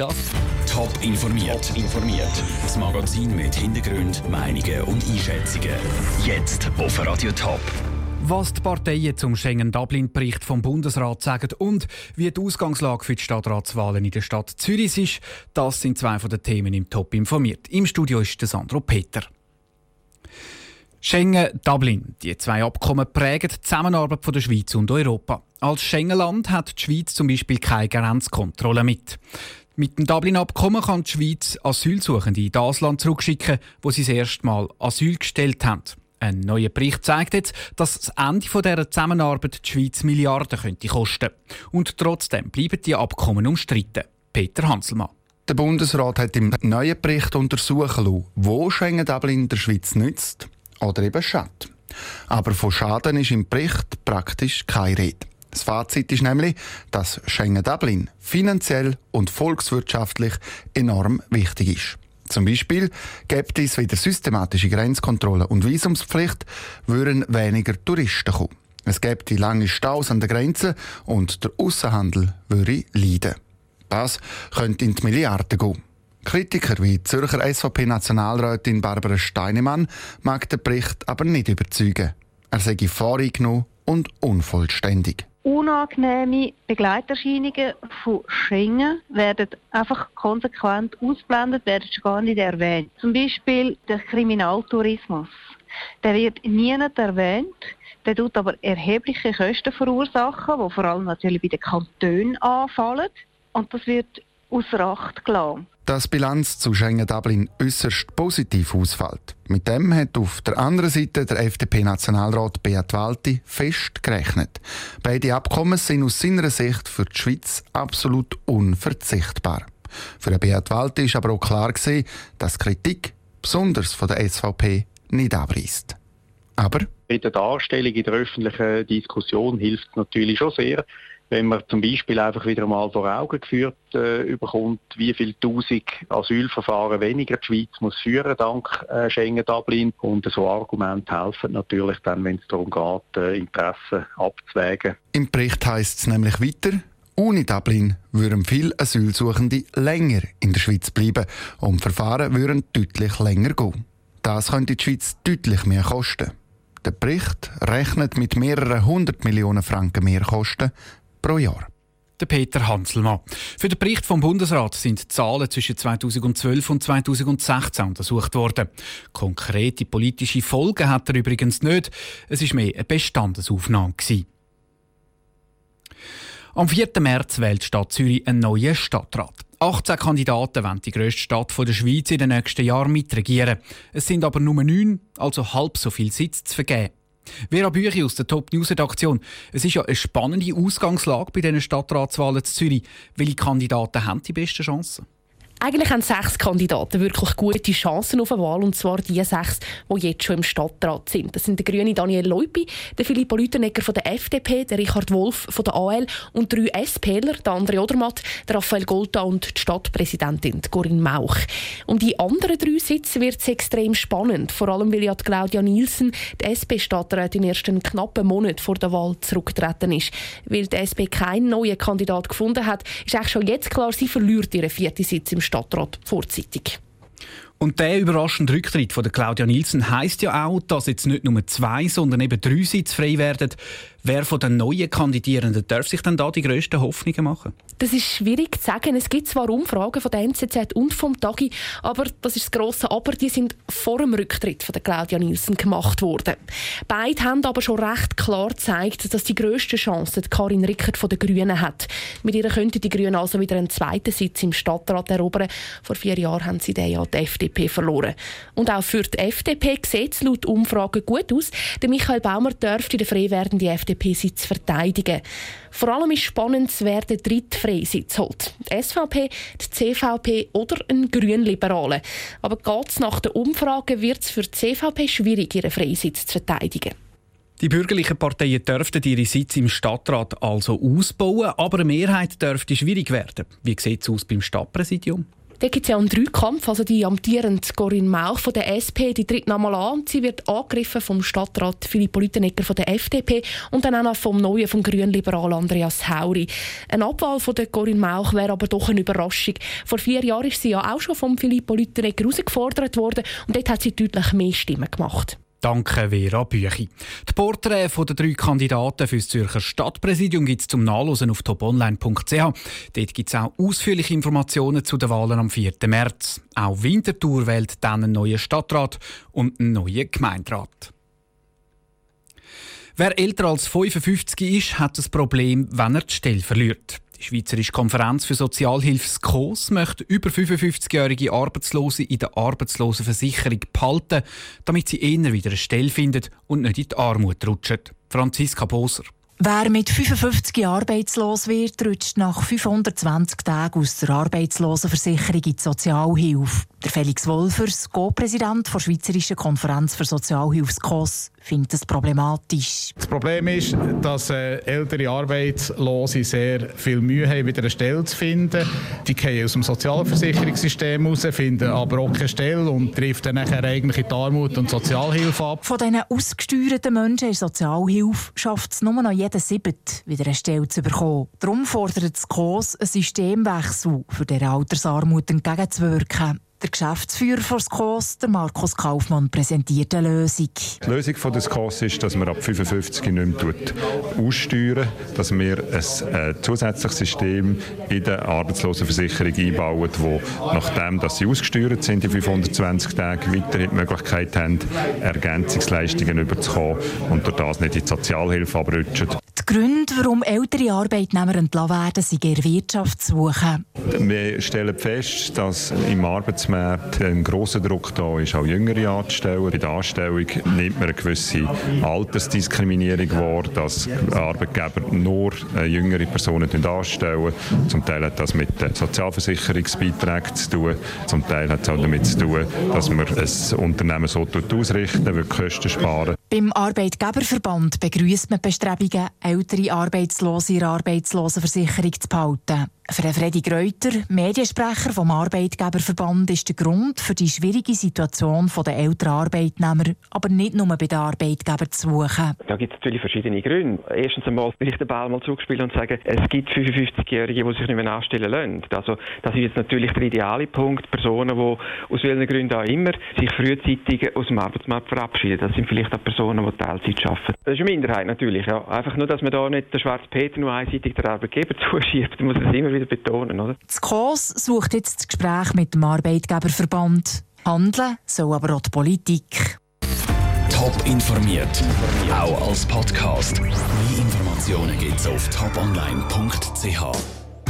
Das Top informiert. Top informiert. Das Magazin mit Hintergrund, Meinungen und Einschätzungen. Jetzt auf Radio Top. Was die Parteien zum Schengen-Dublin-Bericht vom Bundesrat sagen und wie die Ausgangslage für die Stadtratswahlen in der Stadt Zürich ist, das sind zwei von den Themen im Top informiert. Im Studio ist Sandro Peter. Schengen-Dublin. Die zwei Abkommen prägen die Zusammenarbeit von der Schweiz und Europa. Als Schengen-Land hat die Schweiz zum Beispiel keine Grenzkontrolle mit. Mit dem Dublin-Abkommen kann die Schweiz Asylsuchende in das Land zurückschicken, wo sie das erste Mal Asyl gestellt haben. Ein neuer Bericht zeigt jetzt, dass das Ende dieser Zusammenarbeit die Schweiz Milliarden könnte kosten. Und trotzdem bleiben die Abkommen umstritten. Peter Hanselmann. Der Bundesrat hat im neuen Bericht untersuchen lassen, wo Schengen-Dublin der Schweiz nützt oder eben schadet. Aber von Schaden ist im Bericht praktisch keine Rede. Das Fazit ist nämlich, dass Schengen-Dublin finanziell und volkswirtschaftlich enorm wichtig ist. Zum Beispiel gibt es wieder systematische Grenzkontrollen und Visumspflicht, würden weniger Touristen kommen. Es gibt lange Staus an der Grenze und der Außenhandel würde leiden. Das könnte in die Milliarden gehen. Kritiker wie Zürcher SVP-Nationalrätin Barbara Steinemann mag den Bericht aber nicht überzeugen. Er sei voreingenommen und unvollständig unangenehme Begleiterscheinungen von Schengen werden einfach konsequent ausblendet, werden schon gar nicht erwähnt. Zum Beispiel der Kriminaltourismus. Der wird nie erwähnt. Der tut aber erhebliche Kosten verursachen, die vor allem natürlich bei den Kantonen anfallen. Und das wird außer Acht gelassen dass die Bilanz zu Schengen-Dublin äußerst positiv ausfällt. Mit dem hat auf der anderen Seite der FDP-Nationalrat Beat Walti fest gerechnet. Beide Abkommen sind aus seiner Sicht für die Schweiz absolut unverzichtbar. Für Beat Walti ist aber auch klar gewesen, dass Kritik, besonders von der SVP, nicht abreißt. Aber bei der Darstellung in der öffentlichen Diskussion hilft es natürlich schon sehr, wenn man zum Beispiel einfach wieder mal vor Augen geführt äh, überkommt, wie viele tausend Asylverfahren weniger die Schweiz muss führen dank äh, Schengen-Dublin. Und so Argumente helfen natürlich dann, wenn es darum geht, äh, Interessen abzuwägen. Im Bericht heißt es nämlich weiter, ohne Dublin würden viele Asylsuchende länger in der Schweiz bleiben und Verfahren würden deutlich länger gehen. Das könnte die Schweiz deutlich mehr kosten. Der Bericht rechnet mit mehreren hundert Millionen Franken Mehrkosten pro Jahr. Der Peter Hanselmann. Für den Bericht vom Bundesrat sind Zahlen zwischen 2012 und 2016 untersucht worden. Konkrete politische Folgen hat er übrigens nicht. Es ist mehr eine Bestandesaufnahme. Gewesen. Am 4. März wählt die Stadt Zürich einen neuen Stadtrat. 18 Kandidaten wollen die grösste Stadt der Schweiz in den nächsten Jahren mitregieren. Es sind aber nur neun, also halb so viel Sitz zu vergeben. Vera Büchi aus der Top News Redaktion. Es ist ja eine spannende Ausgangslage bei diesen Stadtratswahlen zu Zürich. Welche Kandidaten haben die besten Chancen? Eigentlich haben sechs Kandidaten wirklich gute Chancen auf eine Wahl, und zwar die sechs, die jetzt schon im Stadtrat sind. Das sind der grüne Daniel Leupi, der Philipp Lütenegger von der FDP, der Richard Wolf von der AL und drei SPler, der André Odermatt, der Raphael Golta und die Stadtpräsidentin Corinne Mauch. Um die anderen drei Sitze wird es extrem spannend, vor allem weil ja Claudia Nielsen, die SP-Stadträtin, erst einen knappen Monat vor der Wahl zurückgetreten ist. Weil die SP keinen neuen Kandidat gefunden hat, ist eigentlich schon jetzt klar, sie verliert ihren vierten Sitz im Stadtrat vorzeitig. Und der überraschende Rücktritt von der Claudia Nielsen heißt ja auch, dass jetzt nicht nur zwei, sondern eben drei Sitze frei werden. Wer von den neuen Kandidierenden darf sich denn da die grössten Hoffnungen machen? Das ist schwierig zu sagen. Es gibt zwar Umfragen von der NZZ und vom Tagi, aber das ist das grosse Aber, die sind vor dem Rücktritt von der Claudia Nielsen gemacht worden. Beide haben aber schon recht klar gezeigt, dass die grösste Chance Karin Rickert von den Grünen hat. Mit ihr könnten die Grünen also wieder einen zweiten Sitz im Stadtrat erobern. Vor vier Jahren haben sie den ja die FDP verloren. Und auch für die FDP sieht es laut Umfragen gut aus. Der Michael Baumer dürfte den frei werdenden FDP FDP-Sitz verteidigen. Vor allem ist spannend, wer den dritten Freisitz holt. Die SVP, die CVP oder ein Grünliberale. Aber geht es nach den Umfragen, wird es für die CVP schwierig, ihren Freisitz zu verteidigen. Die bürgerlichen Parteien dürften ihre Sitze im Stadtrat also ausbauen, aber eine Mehrheit dürfte schwierig werden. Wie sieht es aus beim Stadtpräsidium? Da gibt es ja einen Dreikampf. Also die amtierende Corinne Mauch von der SP, die tritt nochmal an. Sie wird angegriffen vom Stadtrat Philipp Lütenegger von der FDP und dann auch noch vom neuen, vom Grünliberal Andreas Hauri. Eine Abwahl von der Corinne Mauch wäre aber doch eine Überraschung. Vor vier Jahren ist sie ja auch schon vom Philipp Lütenegger herausgefordert worden und dort hat sie deutlich mehr Stimmen gemacht. Danke, Vera Büchi. Die Porträts der drei Kandidaten für das Zürcher Stadtpräsidium gibt es zum Nachlesen auf toponline.ch. Dort gibt es auch ausführliche Informationen zu den Wahlen am 4. März. Auch Winterthur wählt dann einen neuen Stadtrat und einen neuen Gemeinderat. Wer älter als 55 ist, hat das Problem, wenn er die Stelle verliert. Die Schweizerische Konferenz für Sozialhilfe SKOS möchte über 55-jährige Arbeitslose in der Arbeitslosenversicherung behalten, damit sie eher wieder eine Stelle finden und nicht in die Armut rutschen. Franziska Boser. Wer mit 55 arbeitslos wird, rutscht nach 520 Tagen aus der Arbeitslosenversicherung in die Sozialhilfe. Der Felix Wolfers, Co-Präsident der Schweizerischen Konferenz für Sozialhilfe SKOS, findet das problematisch. Das Problem ist, dass äh, ältere Arbeitslose sehr viel Mühe haben, wieder eine Stelle zu finden. Die gehen aus dem Sozialversicherungssystem raus, finden aber auch keine Stelle und trifft dann nachher eigentlich in die Armut und Sozialhilfe ab. Von diesen ausgesteuerten Menschen in Sozialhilfe schafft es nur noch jeden Siebet, wieder eine Stelle zu bekommen. Darum fordert das KOS einen Systemwechsel, für der Altersarmut entgegenzuwirken. Der Geschäftsführer von SCOS, der Markus Kaufmann, präsentiert eine Lösung. Die Lösung von der SCOS ist, dass man ab 55 nicht mehr aussteuern, dass wir ein äh, zusätzliches System in der Arbeitslosenversicherung einbauen, wo nachdem dass sie ausgesteuert sind, die 520 Tage, weiterhin die Möglichkeit haben, Ergänzungsleistungen überzukommen und durch das nicht in die Sozialhilfe abrutschen. Gründe, warum ältere Arbeitnehmer entlassen werden, sind in der Wirtschaft zu suchen. Wir stellen fest, dass im Arbeitsmarkt ein grosser Druck da ist, auch Jüngere anzustellen. Bei der Anstellung nimmt man eine gewisse Altersdiskriminierung wahr, dass Arbeitgeber nur jüngere Personen anstellen. Zum Teil hat das mit Sozialversicherungsbeiträgen zu tun. Zum Teil hat es auch damit zu tun, dass man ein Unternehmen so ausrichten, will Kosten sparen. Beim Arbeitgeberverband begrüßt man Bestrebungen, ältere Arbeitslose in Arbeitslosenversicherung zu behalten. Für Freddy Greuter, Mediensprecher vom Arbeitgeberverband, ist der Grund für die schwierige Situation der älteren Arbeitnehmer, aber nicht nur bei den Arbeitgebern zu suchen. Da gibt es natürlich verschiedene Gründe. Erstens einmal will ich den Ball mal zurückspielen und sagen, es gibt 55-Jährige, die sich nicht mehr anstellen lassen. Also, das ist jetzt natürlich der ideale Punkt. Personen, die aus welchen Gründen auch immer sich frühzeitig aus dem Arbeitsmarkt verabschieden. Das sind vielleicht auch Personen, die Teilzeit arbeiten. Das ist eine Minderheit natürlich. Ja. Einfach nur, dass man da nicht den schwarzen Peter nur einseitig der Arbeitgeber zuschiebt, muss man immer wieder betonen. Oder? Das KOS sucht jetzt das Gespräch mit dem Arbeitgeberverband. Handeln soll aber auch die Politik. Top informiert, auch als Podcast. Mehr Informationen gibt es auf toponline.ch.